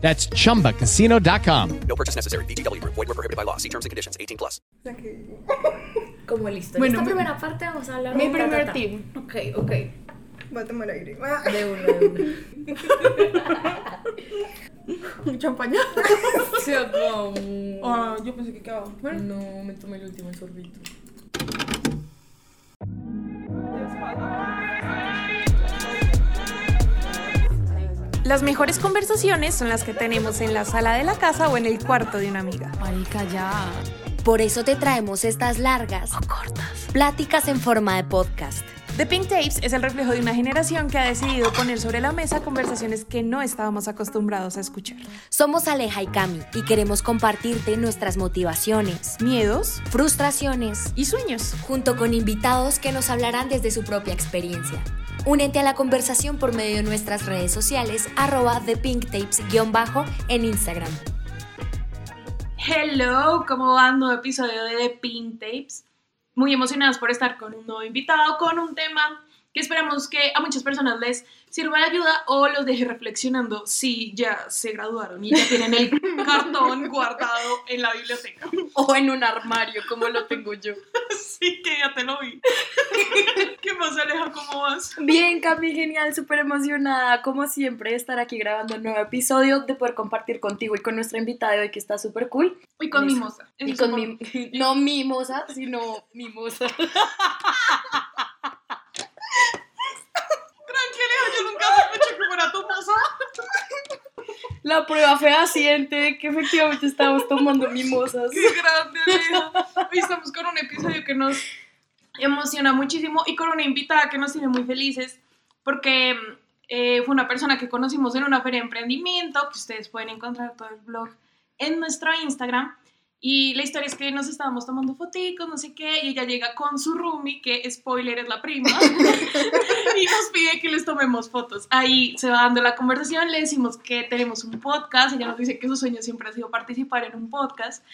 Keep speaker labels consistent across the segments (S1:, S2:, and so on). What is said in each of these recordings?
S1: That's chumbacasino.com.
S2: No purchase necessary. VGW Group. Void were prohibited by law. See terms and conditions. 18 plus.
S3: Como listo.
S4: Bueno,
S3: en esta
S4: mi-
S3: primera parte vamos a hablar
S4: Mi
S3: de
S4: primer
S3: ta, ta, ta.
S4: team.
S3: Ok, ok.
S4: Va a tomar aire.
S3: De uno, de uno.
S4: Champaña.
S3: Se acabó.
S4: Ah, yo pensé que quedaba. Bueno,
S3: No, me tomé el último sorbito.
S5: Las mejores conversaciones son las que tenemos en la sala de la casa o en el cuarto de una amiga.
S3: Marica, ya.
S6: Por eso te traemos estas largas o cortas pláticas en forma de podcast.
S5: The Pink Tapes es el reflejo de una generación que ha decidido poner sobre la mesa conversaciones que no estábamos acostumbrados a escuchar.
S6: Somos Aleja y Cami y queremos compartirte nuestras motivaciones,
S5: Miedos
S6: frustraciones,
S5: y sueños.
S6: junto con invitados que nos hablarán desde su propia experiencia. Únete a la conversación por medio de nuestras redes sociales, arroba ThePinkTapes-bajo en Instagram.
S5: Hello, ¿cómo va? Nuevo episodio de The Pink Tapes. Muy emocionados por estar con un nuevo invitado, con un tema que esperamos que a muchas personas les sirva de ayuda o los deje reflexionando si ya se graduaron y ya tienen el cartón guardado en la biblioteca.
S3: O en un armario, como lo tengo yo.
S5: Sí, que ya te lo vi. ¿Qué más, Aleja? ¿Cómo vas?
S3: Bien, Cami, genial, súper emocionada, como siempre, estar aquí grabando un nuevo episodio, de poder compartir contigo y con nuestra invitada de hoy, que está súper cool.
S5: Y con mimosa.
S3: Y con mi, no mimosa, sino mimosa.
S5: Tranquila, yo nunca sospeché que fuera tu moza.
S3: La prueba fehaciente que efectivamente estamos tomando mimosas.
S5: ¡Qué grande, Aleja! Hoy estamos con un episodio que nos emociona muchísimo y con una invitada que nos tiene muy felices porque eh, fue una persona que conocimos en una feria de emprendimiento, que ustedes pueden encontrar todo el blog en nuestro Instagram. Y la historia es que nos estábamos tomando fotitos, no sé qué, y ella llega con su roomie, que spoiler es la prima, y nos pide que les tomemos fotos. Ahí se va dando la conversación, le decimos que tenemos un podcast, ella nos dice que su sueño siempre ha sido participar en un podcast,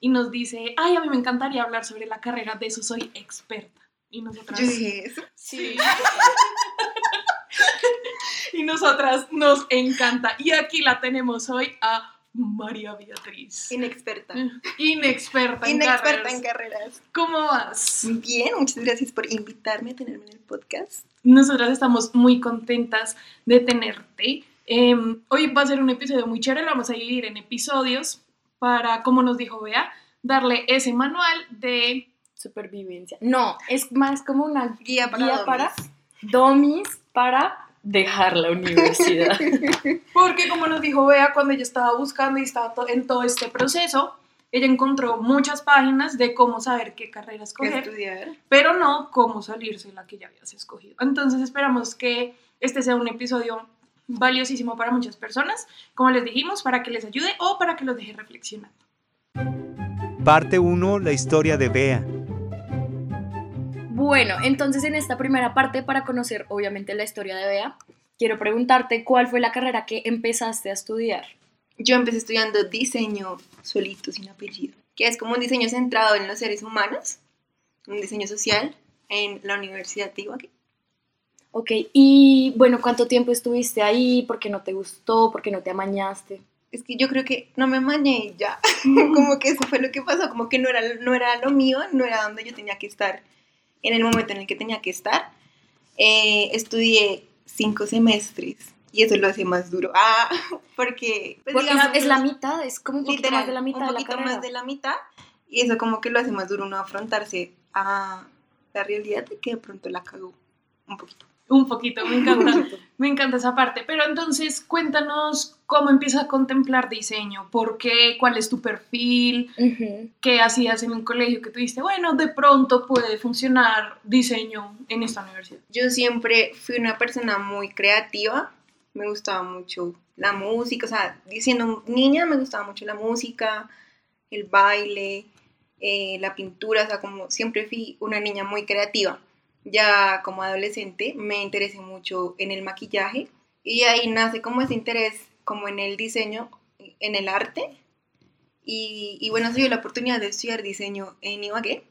S5: y nos dice, ay, a mí me encantaría hablar sobre la carrera, de eso soy experta. Y nosotras...
S4: yo dije eso.
S5: Sí. y nosotras nos encanta. Y aquí la tenemos hoy a María Beatriz.
S4: Inexperta.
S5: Inexperta en
S4: Inexperta
S5: carreras.
S4: en carreras.
S5: ¿Cómo vas?
S4: Bien, muchas gracias por invitarme a tenerme en el podcast.
S5: Nosotras estamos muy contentas de tenerte. Eh, hoy va a ser un episodio muy chévere, lo vamos a dividir en episodios para, como nos dijo Bea, darle ese manual de
S3: Supervivencia. No, es más como una
S4: Guía para
S3: guía
S4: domis.
S3: para domis para dejar la universidad.
S5: Porque como nos dijo Bea, cuando ella estaba buscando y estaba to- en todo este proceso, ella encontró muchas páginas de cómo saber qué carrera
S4: ¿Qué
S5: escoger,
S4: estudiar?
S5: pero no cómo salirse de la que ya habías escogido. Entonces esperamos que este sea un episodio valiosísimo para muchas personas, como les dijimos, para que les ayude o para que los deje reflexionando.
S7: Parte 1. La historia de Bea.
S3: Bueno, entonces en esta primera parte, para conocer obviamente la historia de Bea, quiero preguntarte cuál fue la carrera que empezaste a estudiar.
S4: Yo empecé estudiando diseño solito, sin apellido, que es como un diseño centrado en los seres humanos, un diseño social en la Universidad de Ibagué.
S3: Ok, y bueno, ¿cuánto tiempo estuviste ahí? ¿Por qué no te gustó? ¿Por qué no te amañaste?
S4: Es que yo creo que no me mañé y ya. como que eso fue lo que pasó, como que no era, no era lo mío, no era donde yo tenía que estar en el momento en el que tenía que estar. Eh, estudié cinco semestres y eso lo hace más duro. Ah, porque pues,
S3: Porque
S4: digamos,
S3: es la mitad, es como un poquito
S4: literal,
S3: más de la mitad
S4: un
S3: de la
S4: poquito más de la mitad. Y eso como que lo hace más duro uno afrontarse a la realidad de que de pronto la cagó un poquito.
S5: Un poquito, me encanta. me encanta esa parte. Pero entonces, cuéntanos cómo empiezas a contemplar diseño. ¿Por qué? ¿Cuál es tu perfil?
S3: Ujú.
S5: ¿Qué hacías en un colegio que tuviste? Bueno, de pronto puede funcionar diseño en esta universidad.
S4: Yo siempre fui una persona muy creativa, me gustaba mucho la música, o sea, siendo niña me gustaba mucho la música, el baile, eh, la pintura, o sea, como siempre fui una niña muy creativa. Ya como adolescente me interesé mucho en el maquillaje y ahí nace como ese interés como en el diseño, en el arte. Y, y bueno, se dio la oportunidad de estudiar diseño en Ibagué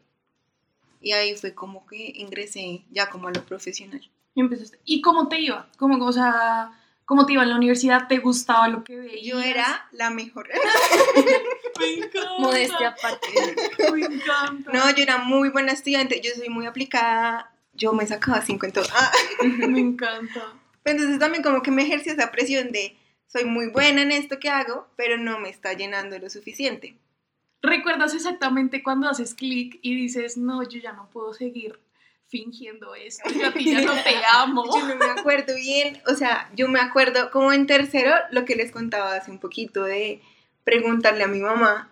S4: y ahí fue como que ingresé ya como a lo profesional.
S5: Y empezaste. ¿Y cómo te iba? ¿Cómo, o sea, cómo te iba en la universidad? ¿Te gustaba lo que veías?
S4: Yo era la mejor.
S5: Me encanta.
S3: Modestia aparte.
S5: Me encanta.
S4: No, yo era muy buena estudiante, yo soy muy aplicada, yo me sacaba cinco en todo. Ah,
S5: Me encanta.
S4: Entonces también como que me ejerció esa presión de soy muy buena en esto que hago, pero no me está llenando lo suficiente.
S5: ¿Recuerdas exactamente cuando haces clic y dices, no, yo ya no puedo seguir fingiendo esto? Yo a ti ya no te amo.
S4: Yo no me acuerdo bien, o sea, yo me acuerdo como en tercero lo que les contaba hace un poquito de preguntarle a mi mamá,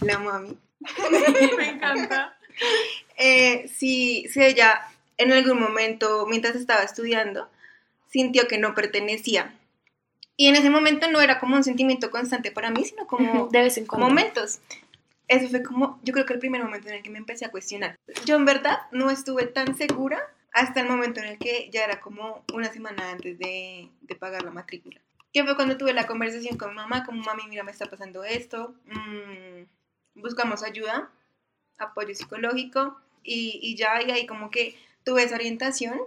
S4: la mami,
S5: Me encanta.
S4: eh, si, si ella en algún momento, mientras estaba estudiando, sintió que no pertenecía. Y en ese momento no era como un sentimiento constante para mí, sino como
S3: De vez en cuando.
S4: momentos. Eso fue como, yo creo que el primer momento en el que me empecé a cuestionar. Yo en verdad no estuve tan segura hasta el momento en el que ya era como una semana antes de, de pagar la matrícula. Que fue cuando tuve la conversación con mi mamá, como mami, mira, me está pasando esto, mm, buscamos ayuda, apoyo psicológico y, y ya y ahí como que tuve esa orientación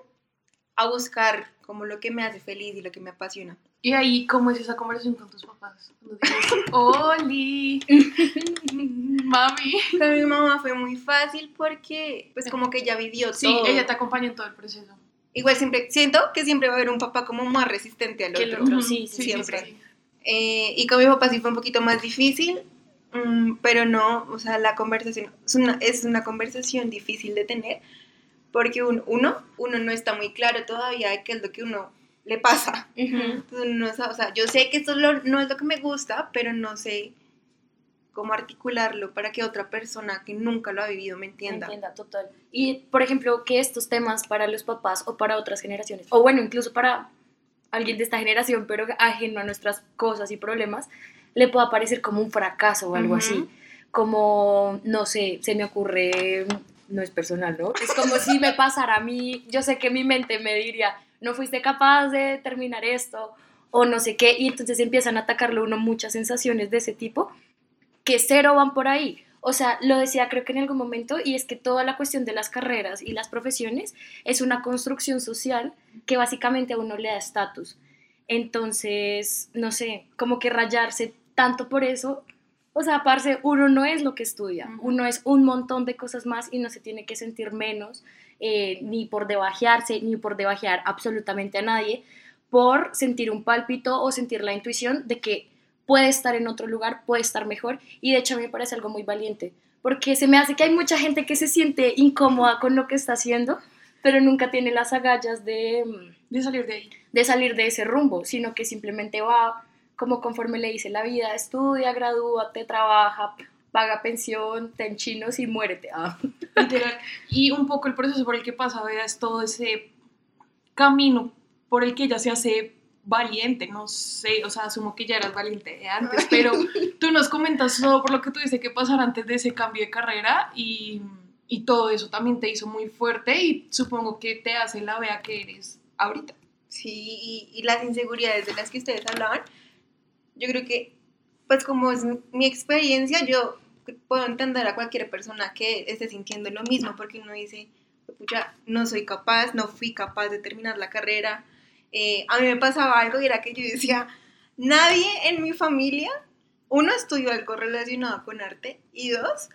S4: a buscar como lo que me hace feliz y lo que me apasiona.
S5: Y ahí, ¿cómo es esa conversación con tus papás? Cuando dices, Oli, mami.
S4: Con mi mamá fue muy fácil porque pues como que ella vivió
S5: Sí,
S4: todo.
S5: ella te acompaña en todo el proceso.
S4: Igual siempre, siento que siempre va a haber un papá como más resistente al
S3: Que el
S4: otro.
S3: otro,
S5: Ujú,
S3: sí, sí,
S4: siempre.
S5: sí.
S4: Eh, y con mi papá sí fue un poquito más difícil, mm, pero no, o sea, la conversación es una, es una conversación difícil de tener porque un- uno, uno no está muy claro todavía de qué es lo que uno le pasa. Entonces, uno no o sea, yo sé que esto es lo- no es lo que me gusta, pero no sé cómo articularlo para que otra persona que nunca lo ha vivido me entienda.
S3: Entienda, total. Y, por ejemplo, que estos temas para los papás o para otras generaciones, o bueno, incluso para alguien de esta generación, pero ajeno a nuestras cosas y problemas, le pueda parecer como un fracaso o algo así. Como, no sé, se me ocurre, no es personal, ¿no? Es como si me pasara a mí, yo sé que mi mente me diría, no fuiste capaz de terminar esto, o no sé qué, y entonces empiezan a atacarle uno muchas sensaciones de ese tipo que cero van por ahí. O sea, lo decía creo que en algún momento, y es que toda la cuestión de las carreras y las profesiones es una construcción social que básicamente a uno le da estatus. Entonces, no sé, como que rayarse tanto por eso, o sea, parce, uno no es lo que estudia,
S5: Ujú.
S3: uno es un montón de cosas más y no se tiene que sentir menos, eh, ni por debajearse, ni por debajear absolutamente a nadie, por sentir un pálpito o sentir la intuición de que puede estar en otro lugar, puede estar mejor y de hecho a mí me parece algo muy valiente porque se me hace que hay mucha gente que se siente incómoda con lo que está haciendo, pero nunca tiene las agallas de, mm,
S5: De salir de ahí.
S3: de salir de ese rumbo, sino que simplemente va como conforme le dice la vida, estudia, gradúate, trabaja, paga pensión, ten chinos y muérete. Ah.
S5: Literal. Y un poco el proceso por el que pasa Bea es todo ese camino por el que ella se hace valiente, no sé, o sea, asumo que ya eras valiente de antes, pero tú nos comentas todo por lo que tuviste que pasar antes de ese cambio de carrera y, y todo eso también te hizo muy fuerte y supongo que te hace la Bea que eres ahorita.
S4: Sí, y, y las inseguridades de las que ustedes hablaban, yo creo que, pues como es mi experiencia, yo puedo entender a cualquier persona que esté sintiendo lo mismo, porque uno dice, pucha, no soy capaz, no fui capaz de terminar la carrera. Eh, a mí me pasaba algo y era que yo decía, nadie en mi familia, uno estudió algo relacionado con arte y dos,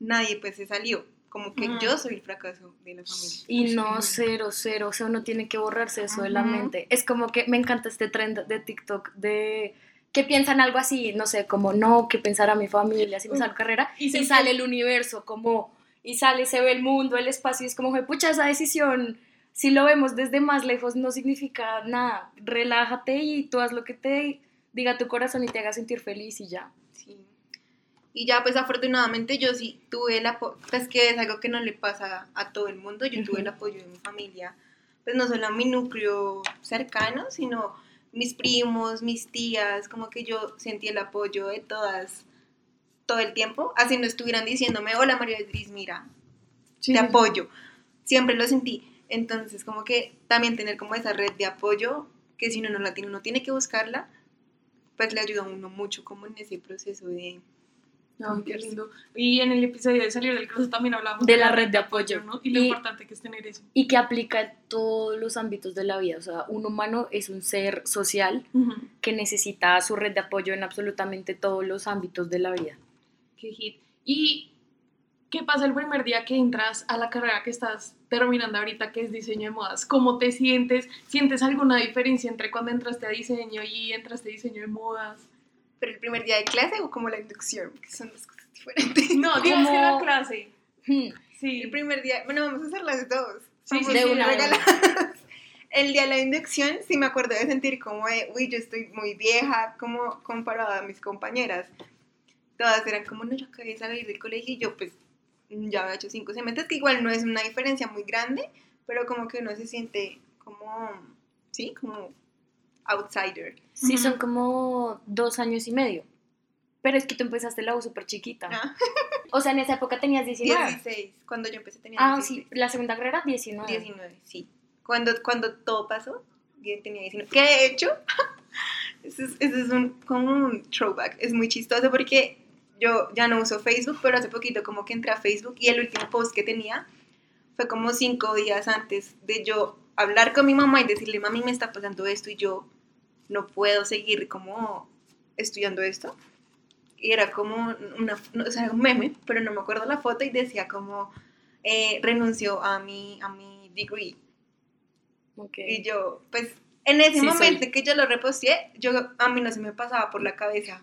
S4: nadie pues se salió. Como que yo soy el fracaso de la familia.
S3: Y no, cero, cero, o sea, uno tiene que borrarse eso de la mente. Es como que me encanta este trend de TikTok de que piensan algo así, no sé, como no, que pensará mi familia si me salgo carrera,
S5: Y
S3: y,
S5: se
S3: sale el universo, como, y sale, se ve el mundo, el espacio, y es como, pucha, esa decisión, si lo vemos desde más lejos, no significa nada, relájate y tú haz lo que te diga tu corazón y te haga sentir feliz y ya.
S4: Sí. Y ya, pues afortunadamente yo sí tuve el apoyo, pues que es algo que no le pasa a todo el mundo, yo tuve el apoyo de mi familia, pues no solo a mi núcleo cercano, sino mis primos, mis tías, como que yo sentí el apoyo de todas todo el tiempo, así no estuvieran diciéndome, hola María Beatriz, mira, te apoyo, siempre lo sentí. Entonces, como que también tener como esa red de apoyo, que si uno no la tiene, uno tiene que buscarla, pues le ayuda a uno mucho como en ese proceso de...
S5: Ay, qué lindo. Y en el episodio de Salir del Closet también hablamos
S3: De la red de apoyo.
S5: ¿no? Y lo
S3: Y-
S5: importante que es tener eso.
S3: Y que aplica en todos los ámbitos de la vida, o sea, un humano es un ser social que necesita su red de apoyo en absolutamente todos los ámbitos de la vida.
S5: Qué hit. ¿Y qué pasa el primer día que entras a la carrera que estás terminando ahorita, que es diseño de modas? ¿Cómo te sientes? ¿Sientes alguna diferencia entre cuando entraste a diseño y entraste a diseño de modas?
S4: Pero el primer día de clase o como la inducción, que son dos cosas diferentes.
S5: No, digamos que la clase.
S3: Hmm,
S5: Sí.
S4: El primer día, bueno, vamos a hacer las dos.
S5: Sí,
S4: Vamos
S5: sí,
S3: de una.
S4: El día de la inducción, sí me acuerdo de sentir como de, uy, yo estoy muy vieja, como comparada a mis compañeras. Todas eran como, no, yo acabé de salir del colegio y yo pues ya había hecho cinco semestres, que igual no es una diferencia muy grande, pero como que uno se siente como, sí, como outsider.
S3: Sí,
S5: Ujú.
S3: son como dos años y medio. Pero es que tú empezaste la U súper chiquita.
S4: Ah,
S3: O sea, en esa época tenías 19.
S4: 16, cuando yo empecé tenía
S3: Ah,
S4: 16.
S3: sí, la segunda carrera 19.
S4: 19, sí. Cuando, cuando todo pasó, yo tenía 19. Que de hecho, eso es, eso es un, como un throwback. Es muy chistoso porque yo ya no uso Facebook, pero hace poquito como que entré a Facebook y el último post que tenía fue como cinco días antes de yo hablar con mi mamá y decirle, mami, me está pasando esto y yo no puedo seguir como estudiando esto. Y era como una, no, o sea, un meme, pero no me acuerdo la foto y decía como, eh, renunció a mi, a mi degree.
S3: Ok.
S4: Y yo, pues, en ese
S3: Sí,
S4: momento
S3: soy.
S4: que yo lo reposteé, yo, a mí no se me pasaba por la cabeza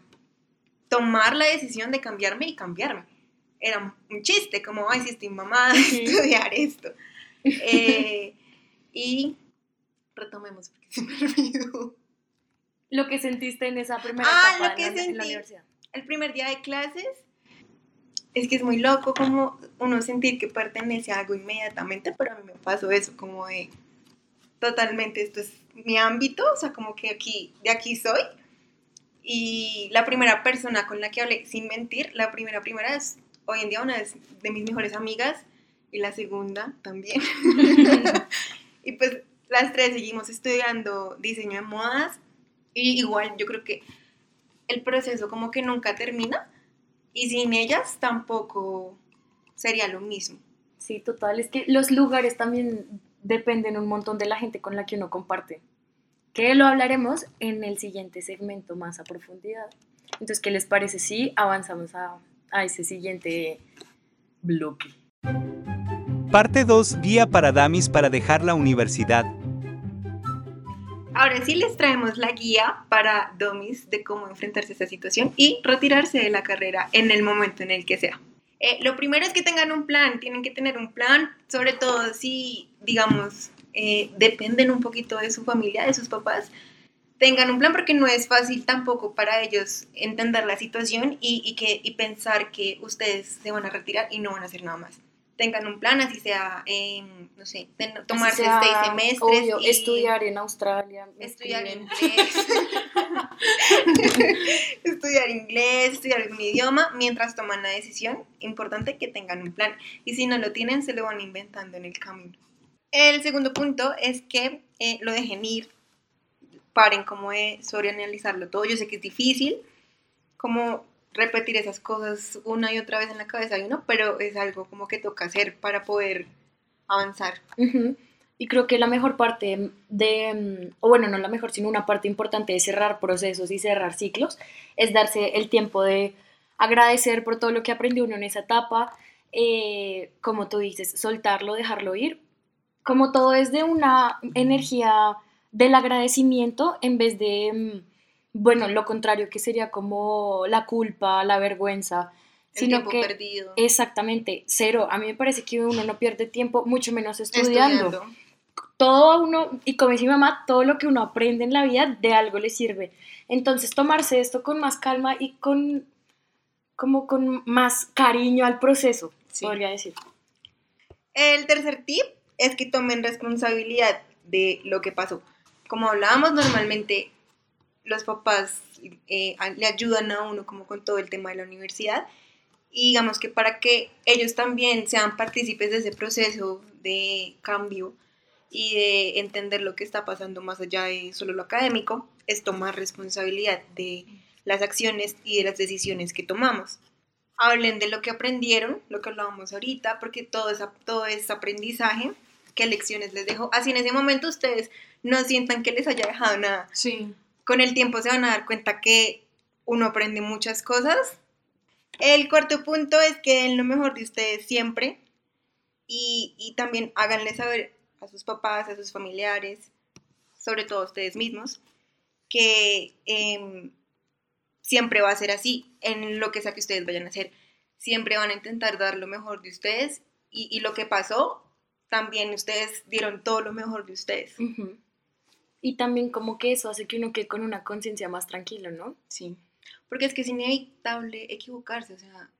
S4: tomar la decisión de cambiarme y cambiarme. Era un chiste, como, ay, si estoy mamada de estudiar esto. Eh, y retomemos, porque se me olvidó.
S3: Lo que sentiste en esa primera
S4: Ah,
S3: etapa
S4: lo que
S3: en, la, en la
S4: sentí.
S3: universidad.
S4: El primer día de clases, es que es muy loco como uno sentir que pertenece a algo inmediatamente, pero a mí me pasó eso, como de totalmente esto es mi ámbito, o sea, como que aquí, de aquí soy. Y la primera persona con la que hablé, sin mentir, la primera, primera es hoy en día una de mis mejores amigas y la segunda también. y pues las tres seguimos estudiando diseño de modas y igual yo creo que el proceso como que nunca termina y sin ellas tampoco sería lo mismo.
S3: Sí, total. Es que los lugares también dependen un montón de la gente con la que uno comparte. Que lo hablaremos en el siguiente segmento más a profundidad. Entonces, ¿qué les parece si avanzamos a, a ese siguiente bloque?
S7: Parte 2. Guía para Damis para dejar la universidad.
S4: Ahora sí les traemos la guía para domis de cómo enfrentarse a esta situación y retirarse de la carrera en el momento en el que sea. Eh, lo primero es que tengan un plan, tienen que tener un plan, sobre todo si, digamos, eh, dependen un poquito de su familia, de sus papás. Tengan un plan porque no es fácil tampoco para ellos entender la situación y, y que, y pensar que ustedes se van a retirar y no van a hacer nada más. Tengan un plan, así sea, em, no sé, tomarse
S3: sea,
S4: seis semestres.
S3: obvio,
S4: y-
S3: estudiar en Australia.
S4: estudiar
S3: escriben.
S4: inglés, estudiar inglés, estudiar algún idioma, mientras toman la decisión, importante que tengan un plan. Y si no lo tienen, se lo van inventando en el camino. El segundo punto es que eh, lo dejen ir, paren como de sobreanalizarlo todo. Yo sé que es difícil, como repetir esas cosas una y otra vez en la cabeza de uno, pero es algo como que toca hacer para poder avanzar.
S3: Y creo que la mejor parte de, mm, o bueno, no la mejor, sino una parte importante de cerrar procesos y cerrar ciclos, es darse el tiempo de agradecer por todo lo que aprendió uno en esa etapa, eh, como tú dices, soltarlo, dejarlo ir, como todo es de una energía del agradecimiento en vez de, mm, bueno, lo contrario, que sería como la culpa, la vergüenza,
S4: El
S3: sino
S4: tiempo
S3: que
S4: perdido.
S3: exactamente, cero. A mí me parece que uno no pierde tiempo, mucho menos estudiando.
S4: Estudiando.
S3: Todo a uno, y como dice mi mamá, todo lo que uno aprende en la vida de algo le sirve. Entonces, tomarse esto con más calma y con como con más cariño al proceso,
S4: Sí.
S3: podría decir.
S4: El tercer tip es que tomen responsabilidad de lo que pasó. Como hablábamos normalmente, los papás eh, le ayudan a uno como con todo el tema de la universidad y digamos que para que ellos también sean partícipes de ese proceso de cambio y de entender lo que está pasando más allá de solo lo académico, es tomar responsabilidad de las acciones y de las decisiones que tomamos hablen de lo que aprendieron, lo que hablábamos ahorita, porque todo es, todo es aprendizaje, qué lecciones les dejó. Así en ese momento ustedes no sientan que les haya dejado nada.
S5: Sí.
S4: Con el tiempo se van a dar cuenta que uno aprende muchas cosas. El cuarto punto es que den lo mejor de ustedes siempre y, y también háganle saber a sus papás, a sus familiares, sobre todo a ustedes mismos, que em, siempre va a ser así en lo que sea que ustedes vayan a hacer. Siempre van a intentar dar lo mejor de ustedes y, lo que pasó, también ustedes dieron todo lo mejor de ustedes.
S3: Ujú. Y también como que eso hace que uno quede con una conciencia más tranquila, ¿no?
S4: Sí. Porque es que es inevitable equivocarse, o sea,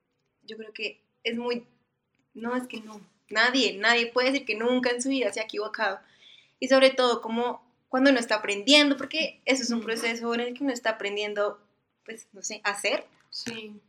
S4: yo creo que es muy... No, es que no. Nadie, nadie puede decir que nunca en su vida se ha equivocado. Y sobre todo como cuando uno está aprendiendo, porque eso es un proceso en el que uno está aprendiendo, pues, no sé, hacer.
S5: Sí.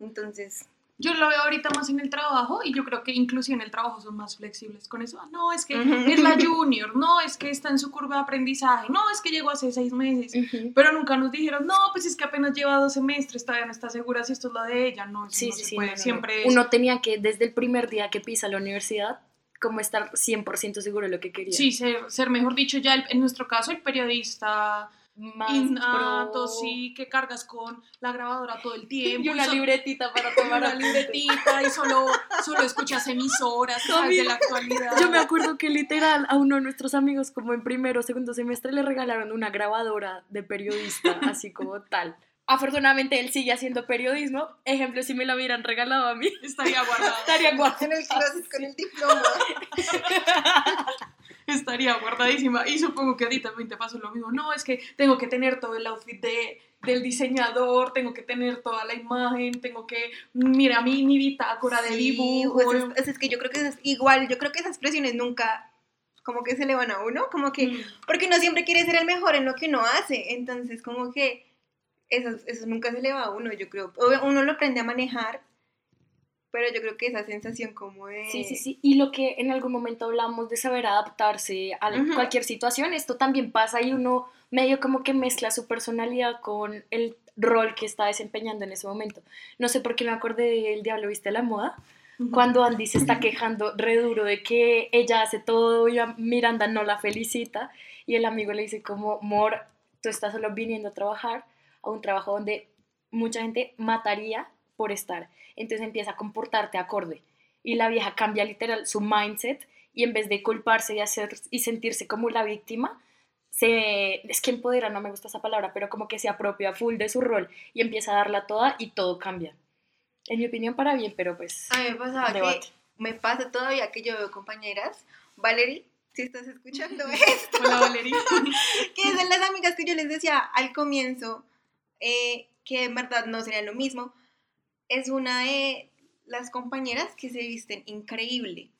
S4: Entonces,
S5: Yo lo veo ahorita más en el trabajo y yo creo que inclusive en el trabajo son más flexibles con eso. Ah, No, es que es la junior, no, es que está en su curva de aprendizaje, no, es que llegó hace seis meses. Pero nunca nos dijeron, no, pues es que apenas lleva dos semestres, todavía no está segura si esto es lo de ella. No,
S3: Sí,
S5: no
S3: sí,
S5: se
S3: sí.
S5: puede.
S3: no, no, no.
S5: Siempre es-
S3: Uno tenía que, desde el primer día que pisa la universidad, como estar 100% seguro de lo que quería.
S5: Sí, ser, ser, mejor dicho, ya el- en nuestro caso, el periodista
S3: Más
S5: innato,
S3: pro-
S5: sí, que cargas con la grabadora todo el tiempo.
S3: Y una
S5: so-
S3: libretita para tomar
S5: una libretita y solo, solo escuchas emisoras de la actualidad.
S3: Yo me acuerdo que literal a uno de nuestros amigos como en primero o segundo semestre le regalaron una grabadora de periodista, así como tal. Afortunadamente él sigue haciendo periodismo. Ejemplo, si me la hubieran regalado a mí,
S5: Estaría guardada.
S3: estaría guardada.
S4: en el closet con el diploma.
S5: Estaría guardadísima. Y supongo que a ti también te pasó lo mismo. No, es que tengo que tener todo el outfit de, del diseñador, tengo que tener toda la imagen, tengo que. Mira, mi, mi bitácora de
S4: Sí,
S5: dibujo.
S4: pues es, es que yo creo que es igual, yo creo que esas presiones nunca como que se le van a uno, como que,
S5: Mm.
S4: porque uno siempre quiere ser el mejor en lo que uno hace, entonces como que eso, eso nunca se le va a uno, yo creo, uno lo aprende a manejar, pero yo creo que esa sensación como de...
S3: Sí, sí, sí. Y lo que en algún momento hablamos de saber adaptarse a cualquier situación, esto también pasa y uno medio como que mezcla su personalidad con el rol que está desempeñando en ese momento. No sé por qué me acordé del Diablo Viste la Moda, cuando Andy se está quejando re duro de que ella hace todo y a Miranda no la felicita y el amigo le dice como, Mor, tú estás solo viniendo a trabajar a un trabajo donde mucha gente mataría por estar. Entonces empieza a comportarte acorde y la vieja cambia literal su mindset y en vez de culparse y hacer y sentirse como la víctima, se es que empodera, no me gusta esa palabra, pero como que se apropia full de su rol y empieza a darla toda y todo cambia. En mi opinión para bien, pero pues
S4: A mí me pasaba
S3: Debate.
S4: que me pasa todavía que yo veo compañeras, Valerie, si estás escuchando esto,
S5: Hola, Valeria.
S4: que son las amigas que yo les decía al comienzo, eh, que en verdad no sería lo mismo, es una de las compañeras que se visten increíble.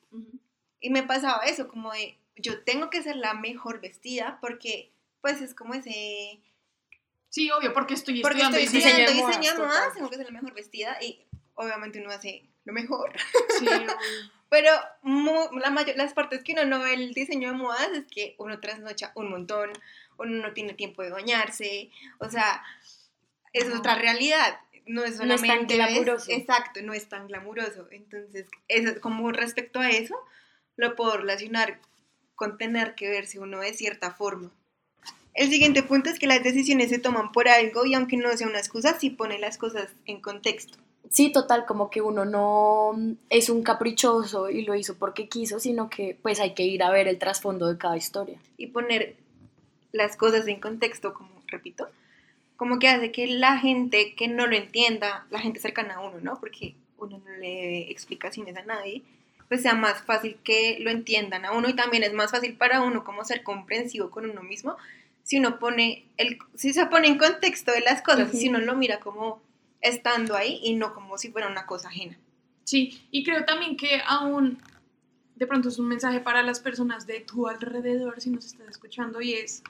S4: Y me pasaba eso, como de, yo tengo que ser la mejor vestida porque, pues es como ese...
S5: Sí, obvio, porque estoy
S4: Porque
S5: estudiando
S4: estoy
S3: modas,
S4: diseño de modas,
S3: total.
S4: tengo que ser la mejor vestida y obviamente uno hace lo mejor.
S5: Sí.
S4: Pero la mayor, las partes que uno no ve el diseño de modas es que uno trasnocha un montón, uno no tiene tiempo de bañarse, o sea, es
S5: No.
S4: otra realidad. No es
S3: No es tan glamuroso.
S4: Exacto, no es tan glamuroso. Entonces, eso, como respecto a eso, lo puedo relacionar con tener que verse uno de cierta forma. El siguiente punto es que las decisiones se toman por algo y aunque no sea una excusa, sí pone las cosas en contexto.
S3: Sí, total, como que uno no es un caprichoso y lo hizo porque quiso, sino que pues hay que ir a ver el trasfondo de cada historia.
S4: y poner las cosas en contexto, como repito, como que hace que la gente que no lo entienda, la gente cercana a uno, ¿no? Porque uno no le explicaciones a nadie, pues sea más fácil que lo entiendan a uno y también es más fácil para uno como ser comprensivo con uno mismo si uno pone el si se pone en contexto de las cosas, si uno lo mira como estando ahí y no como si fuera una cosa ajena.
S5: Sí, y creo también que aún de pronto es un mensaje para las personas de tu alrededor, si nos estás escuchando, y es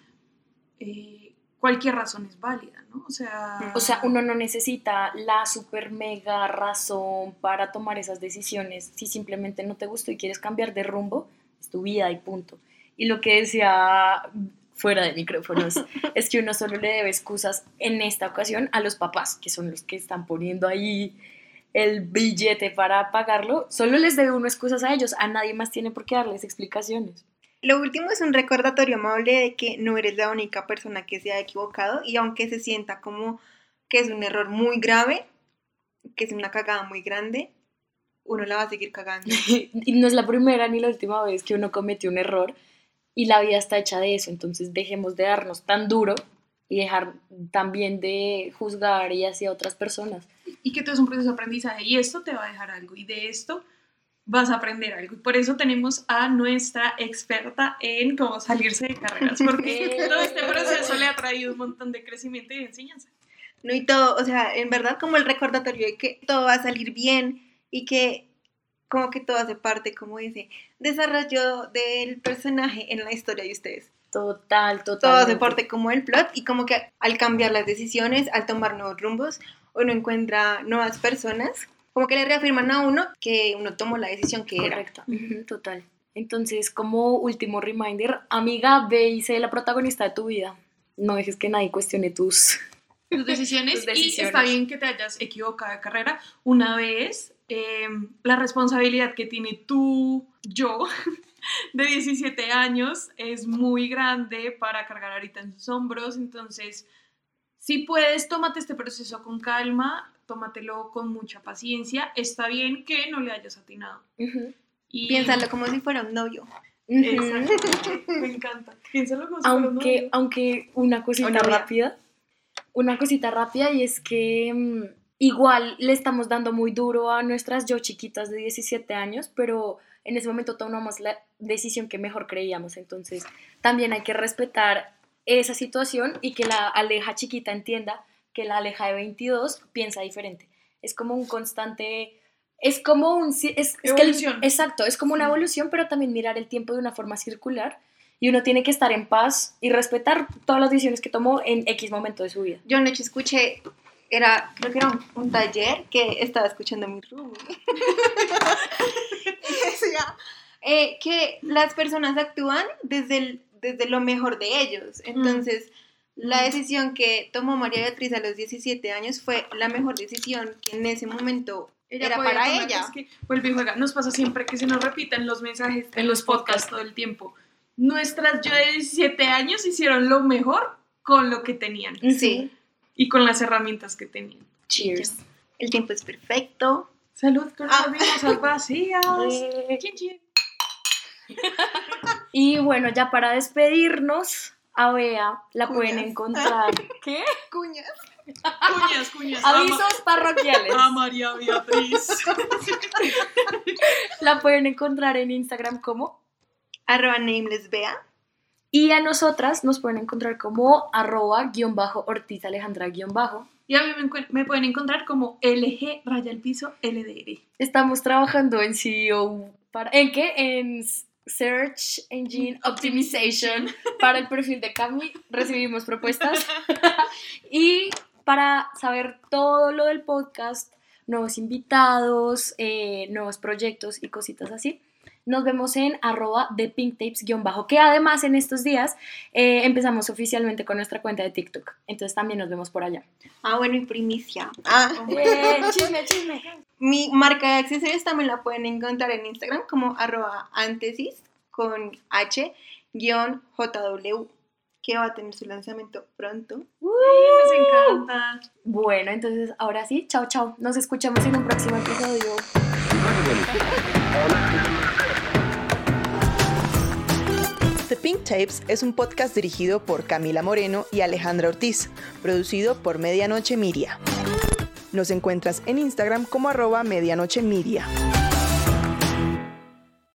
S5: eh, cualquier razón es válida, ¿no? O sea,
S3: O sea, uno no necesita la super mega razón para tomar esas decisiones. Si simplemente no te gustó y quieres cambiar de rumbo, es tu vida y punto. Y lo que decía fuera de micrófonos es que uno solo le debe excusas en esta ocasión a los papás, que son los que están poniendo ahí el billete para pagarlo. Solo les debe uno excusas a ellos, a nadie más tiene por qué darles explicaciones.
S4: Lo último es un recordatorio amable de que no eres la única persona que se ha equivocado y aunque se sienta como que es un error muy grave, que es una cagada muy grande, uno la va a seguir cagando.
S3: y no es la primera ni la última vez que uno cometió un error y la vida está hecha de eso, entonces dejemos de darnos tan duro y dejar también de juzgar y hacia otras personas.
S5: y que todo es un proceso de aprendizaje y esto te va a dejar algo y de esto vas a aprender algo. Por eso tenemos a nuestra experta en cómo salirse de carreras, porque todo este proceso le ha traído un montón de crecimiento y de enseñanza.
S4: No, y todo, o sea, en verdad como el recordatorio de que todo va a salir bien y que como que todo hace parte, como dice, desarrollo del personaje en la historia de ustedes.
S3: Total, total.
S4: Todo hace parte como el plot y como que al cambiar las decisiones, al tomar nuevos rumbos, uno encuentra nuevas personas, como que le reafirman a uno que uno tomó la decisión que era.
S3: Correcto, total. Entonces, como último reminder, amiga, ve y sé la protagonista de tu vida. No dejes que nadie cuestione tus...
S5: tus decisiones,
S3: Tus
S5: y
S3: decisiones.
S5: está bien que te hayas equivocado de carrera una vez. eh, la responsabilidad que tiene tu yo de 17 años es muy grande para cargar ahorita en sus hombros. Entonces, si puedes, tómate este proceso con calma, tómatelo con mucha paciencia. Está bien que no le hayas atinado. Y,
S4: Piénsalo como si fuera un novio.
S5: me encanta. Piénsalo como si fuera un
S3: Aunque,
S5: novio.
S3: aunque una cosita
S4: Una
S3: rápida, una cosita rápida y es que mm, igual le estamos dando muy duro a nuestras yo chiquitas de 17 años, pero en ese momento tomamos la decisión que mejor creíamos, entonces también hay que respetar esa situación y que la Aleja chiquita entienda que la Aleja de 22 piensa diferente. Es como un constante... Es como un... Es, es que el- exacto, es como una evolución, pero también mirar el tiempo de una forma circular y uno tiene que estar en paz y respetar todas las decisiones que tomó en X momento de su vida.
S4: Yo anoche escuché, era, creo que era un, un taller que estaba escuchando mi y decía eh, que las personas actúan desde, el- desde lo mejor de ellos. Entonces, la decisión que tomó María Beatriz a los 17 años fue la mejor decisión que en ese momento era
S5: podía
S4: para
S5: tomar,
S4: ella.
S5: es que vuelve y juega. Nos pasa siempre que se nos repiten los mensajes en, los podcasts todo el tiempo. Nuestras yo de 17 años hicieron lo mejor con lo que tenían
S4: Sí,
S5: y con las herramientas que tenían.
S3: Cheers.
S4: el tiempo es perfecto.
S5: Salud con
S4: Ah.
S5: las mimosas vacías.
S3: Eh,
S5: Chin, chin.
S3: Y bueno, ya para despedirnos, a Bea la pueden encontrar. ¿Qué?
S4: Cuñas.
S5: Cuñas, cuñas. A
S3: Avisos parroquiales.
S5: A María Beatriz.
S3: La pueden encontrar en Instagram como.
S4: Arroba nameless Bea.
S3: Y a nosotras nos pueden encontrar como arroba guion bajo Ortiz Alejandra guion bajo.
S5: Y a mí me, pueden encontrar como LG raya el piso LDR.
S3: Estamos trabajando en CEO para ¿en qué? En Search Engine Optimization para el perfil de Cami. Recibimos propuestas. y para saber todo lo del podcast, nuevos invitados, eh, nuevos proyectos y cositas así. Nos vemos en arroba de pinktapes-bajo, que además en estos días eh, empezamos oficialmente con nuestra cuenta de TikTok. Entonces también nos vemos por allá.
S4: Ah, bueno, y primicia. Ah.
S3: Eh, chisme, chisme.
S4: Mi marca de accesorios también la pueden encontrar en Instagram como arroba antesis con H guion JW que va a tener su lanzamiento pronto.
S5: Les encanta.
S3: Bueno, entonces ahora sí, chao, chao. Nos escuchamos en un próximo episodio.
S2: The
S8: Pink Tapes es un podcast dirigido por Camila Moreno y Alejandra Ortiz, producido por Medianoche Miria. Nos encuentras en Instagram como arroba medianoche miria.